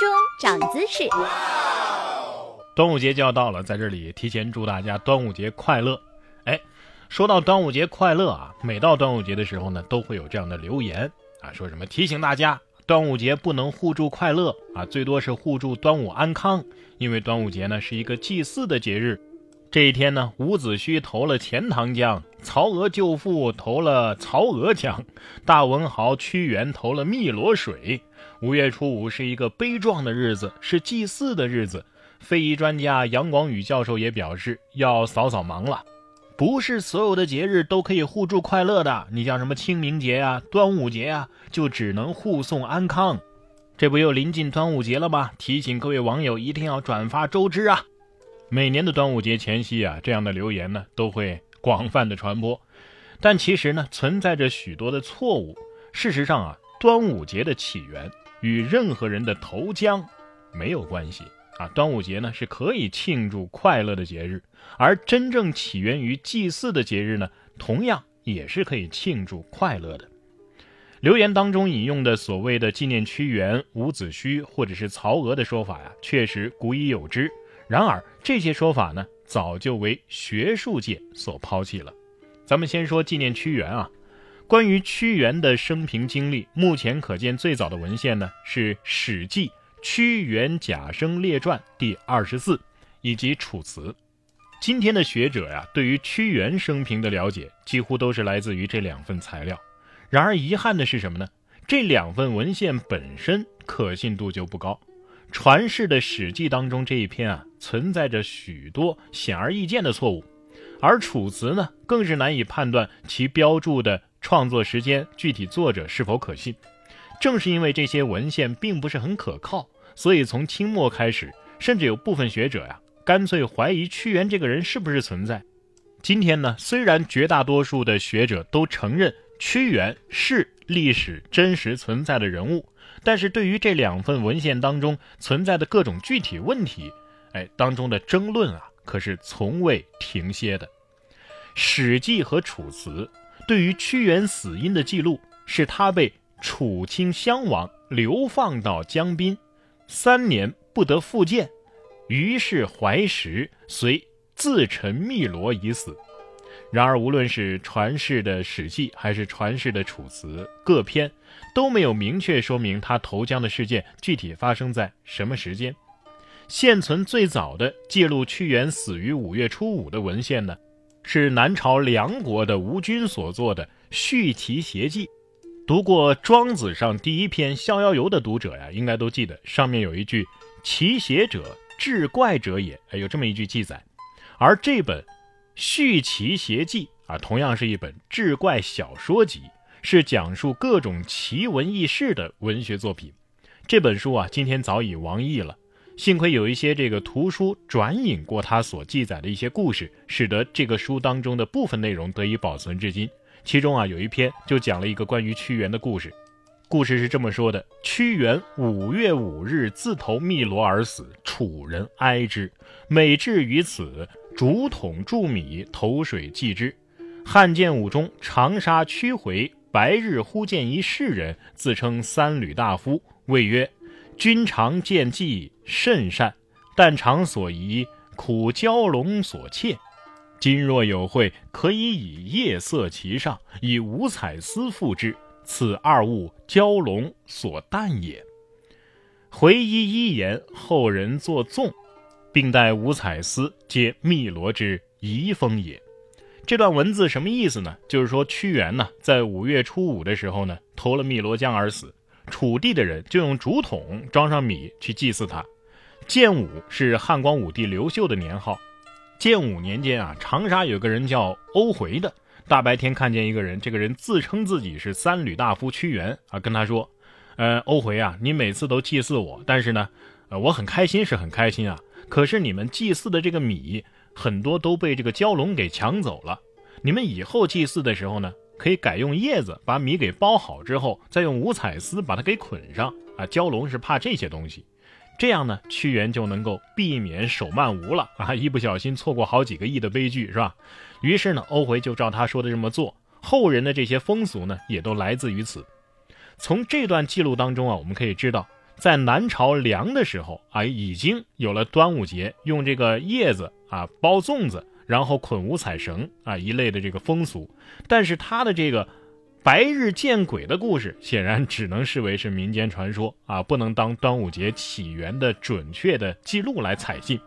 钟长姿势。端午节就要到了，在这里提前祝大家端午节快乐。哎，说到端午节快乐啊，每到端午节的时候呢，都会有这样的留言啊，说什么提醒大家端午节不能互助快乐啊，最多是互助端午安康，因为端午节呢是一个祭祀的节日。这一天呢，伍子胥投了钱塘江，曹娥救父投了曹娥江，大文豪屈原投了汨罗水。五月初五是一个悲壮的日子，是祭祀的日子。非遗专家杨广宇教授也表示，要扫扫盲了。不是所有的节日都可以互助快乐的，你像什么清明节啊、端午节啊，就只能护送安康。这不又临近端午节了吗？提醒各位网友一定要转发周知啊！每年的端午节前夕啊，这样的留言呢都会广泛的传播，但其实呢存在着许多的错误。事实上啊，端午节的起源与任何人的投江没有关系啊。端午节呢是可以庆祝快乐的节日，而真正起源于祭祀的节日呢，同样也是可以庆祝快乐的。留言当中引用的所谓的纪念屈原、伍子胥或者是曹娥的说法呀，确实古已有之。然而，这些说法呢，早就为学术界所抛弃了。咱们先说纪念屈原啊，关于屈原的生平经历，目前可见最早的文献呢是《史记·屈原贾生列传》第二十四，以及《楚辞》。今天的学者呀，对于屈原生平的了解，几乎都是来自于这两份材料。然而，遗憾的是什么呢？这两份文献本身可信度就不高。传世的《史记》当中这一篇啊，存在着许多显而易见的错误，而《楚辞》呢，更是难以判断其标注的创作时间、具体作者是否可信。正是因为这些文献并不是很可靠，所以从清末开始，甚至有部分学者呀，干脆怀疑屈原这个人是不是存在。今天呢，虽然绝大多数的学者都承认屈原是历史真实存在的人物。但是对于这两份文献当中存在的各种具体问题，哎，当中的争论啊，可是从未停歇的。《史记》和《楚辞》对于屈原死因的记录，是他被楚顷襄王流放到江滨，三年不得复见，于是怀石，遂自沉汨罗以死。然而，无论是传世的《史记》还是传世的《楚辞》，各篇都没有明确说明他投江的事件具体发生在什么时间。现存最早的记录屈原死于五月初五的文献呢，是南朝梁国的吴军所作的《续齐谐记》。读过《庄子》上第一篇《逍遥游》的读者呀，应该都记得上面有一句“齐谐者，志怪者也”，有这么一句记载。而这本。《续奇邪记》啊，同样是一本志怪小说集，是讲述各种奇闻异事的文学作品。这本书啊，今天早已亡佚了。幸亏有一些这个图书转引过他所记载的一些故事，使得这个书当中的部分内容得以保存至今。其中啊，有一篇就讲了一个关于屈原的故事。故事是这么说的：屈原五月五日自投汨罗而死，楚人哀之，每至于此。竹筒注米，投水祭之。汉建武中长沙屈回白日忽见一士人，自称三闾大夫，谓曰：“君常见计甚善，但常所疑，苦蛟龙所窃。今若有会，可以以夜色其上，以五彩丝覆之。此二物蛟龙所啖也。”回依一言，后人作纵。并带五彩丝，皆汨罗之遗风也。这段文字什么意思呢？就是说屈原呢，在五月初五的时候呢，投了汨罗江而死。楚地的人就用竹筒装上米去祭祀他。建武是汉光武帝刘秀的年号。建武年间啊，长沙有个人叫欧回的，大白天看见一个人，这个人自称自己是三闾大夫屈原啊，跟他说：“呃，欧回啊，你每次都祭祀我，但是呢，呃，我很开心，是很开心啊。”可是你们祭祀的这个米很多都被这个蛟龙给抢走了。你们以后祭祀的时候呢，可以改用叶子把米给包好之后，再用五彩丝把它给捆上啊。蛟龙是怕这些东西，这样呢，屈原就能够避免手慢无了 啊，一不小心错过好几个亿的悲剧是吧？于是呢，欧回就照他说的这么做。后人的这些风俗呢，也都来自于此。从这段记录当中啊，我们可以知道。在南朝梁的时候啊，已经有了端午节用这个叶子啊包粽子，然后捆五彩绳啊一类的这个风俗。但是他的这个白日见鬼的故事，显然只能视为是民间传说啊，不能当端午节起源的准确的记录来采信。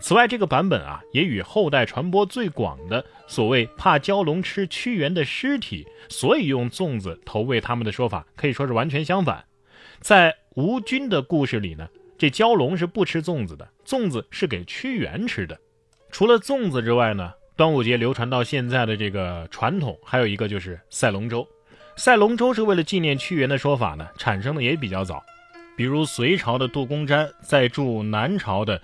此外，这个版本啊，也与后代传播最广的所谓怕蛟龙吃屈原的尸体，所以用粽子投喂他们的说法，可以说是完全相反。在吴军的故事里呢，这蛟龙是不吃粽子的，粽子是给屈原吃的。除了粽子之外呢，端午节流传到现在的这个传统，还有一个就是赛龙舟。赛龙舟是为了纪念屈原的说法呢，产生的也比较早。比如隋朝的杜公瞻在驻南朝的《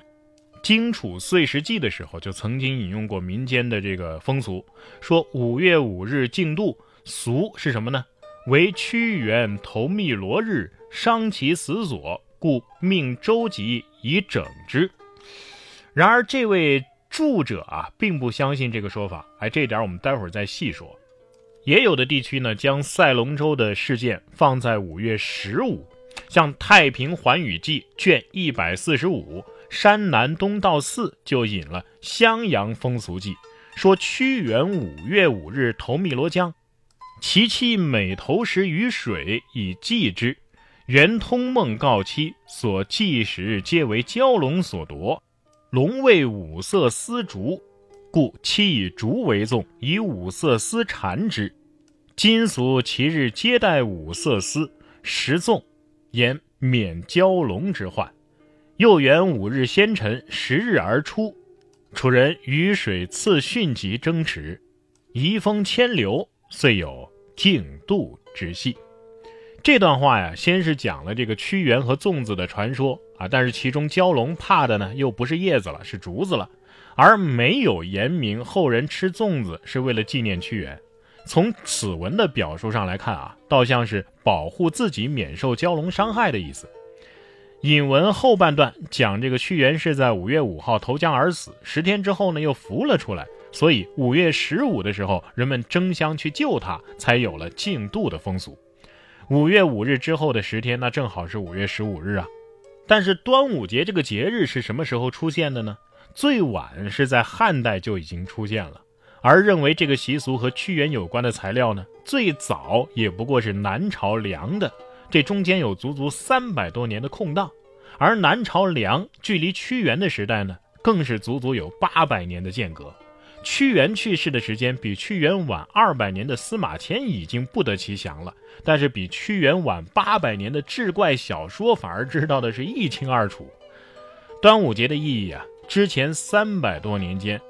荆楚岁时记》的时候，就曾经引用过民间的这个风俗，说五月五日竞渡，俗是什么呢？为屈原投汨罗日。伤其死所，故命周吉以整之。然而，这位著者啊，并不相信这个说法。哎，这点我们待会儿再细说。也有的地区呢，将赛龙舟的事件放在五月十五，像《太平寰宇记》卷一百四十五《山南东道寺》就引了襄阳风俗记，说屈原五月五日投汨罗江，其妻每投食于水以祭之。元通梦告妻，所祭时皆为蛟龙所夺。龙为五色丝竹，故妻以竹为粽，以五色丝缠之。今俗其日皆带五色丝，食粽，言免蛟龙之患。又元五日先晨，十日而出。楚人雨水次汛及争持，移风迁流，遂有竞渡之戏。这段话呀，先是讲了这个屈原和粽子的传说啊，但是其中蛟龙怕的呢，又不是叶子了，是竹子了，而没有言明后人吃粽子是为了纪念屈原。从此文的表述上来看啊，倒像是保护自己免受蛟龙伤害的意思。引文后半段讲这个屈原是在五月五号投江而死，十天之后呢又浮了出来，所以五月十五的时候人们争相去救他，才有了竞渡的风俗。五月五日之后的十天，那正好是五月十五日啊。但是端午节这个节日是什么时候出现的呢？最晚是在汉代就已经出现了。而认为这个习俗和屈原有关的材料呢，最早也不过是南朝梁的。这中间有足足三百多年的空档。而南朝梁距离屈原的时代呢，更是足足有八百年的间隔。屈原去世的时间比屈原晚二百年的司马迁已经不得其详了，但是比屈原晚八百年的志怪小说反而知道的是一清二楚。端午节的意义啊，之前三百多年间，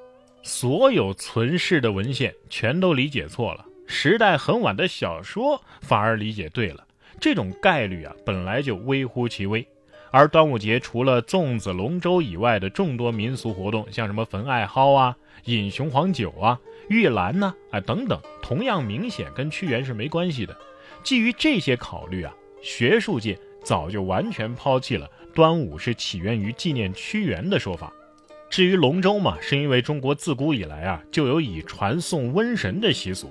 所有存世的文献全都理解错了，时代很晚的小说反而理解对了，这种概率啊本来就微乎其微。而端午节除了粽子、龙舟以外的众多民俗活动，像什么焚艾蒿啊、饮雄黄酒啊、玉兰呢，啊等等，同样明显跟屈原是没关系的。基于这些考虑啊，学术界早就完全抛弃了端午是起源于纪念屈原的说法。至于龙舟嘛，是因为中国自古以来啊就有以传送瘟神的习俗。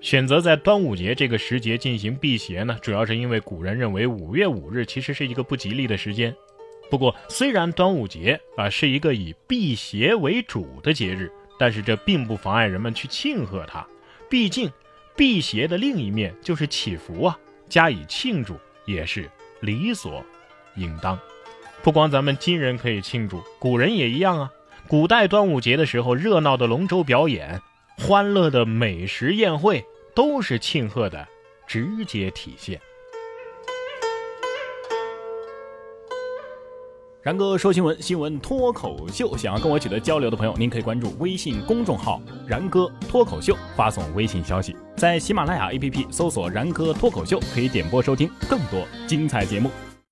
选择在端午节这个时节进行辟邪呢，主要是因为古人认为五月五日其实是一个不吉利的时间。不过，虽然端午节啊是一个以辟邪为主的节日，但是这并不妨碍人们去庆贺它。毕竟，辟邪的另一面就是祈福啊，加以庆祝也是理所应当。不光咱们今人可以庆祝，古人也一样啊。古代端午节的时候，热闹的龙舟表演。欢乐的美食宴会都是庆贺的直接体现。然哥说新闻，新闻脱口秀。想要跟我取得交流的朋友，您可以关注微信公众号“然哥脱口秀”，发送微信消息。在喜马拉雅 APP 搜索“然哥脱口秀”，可以点播收听更多精彩节目。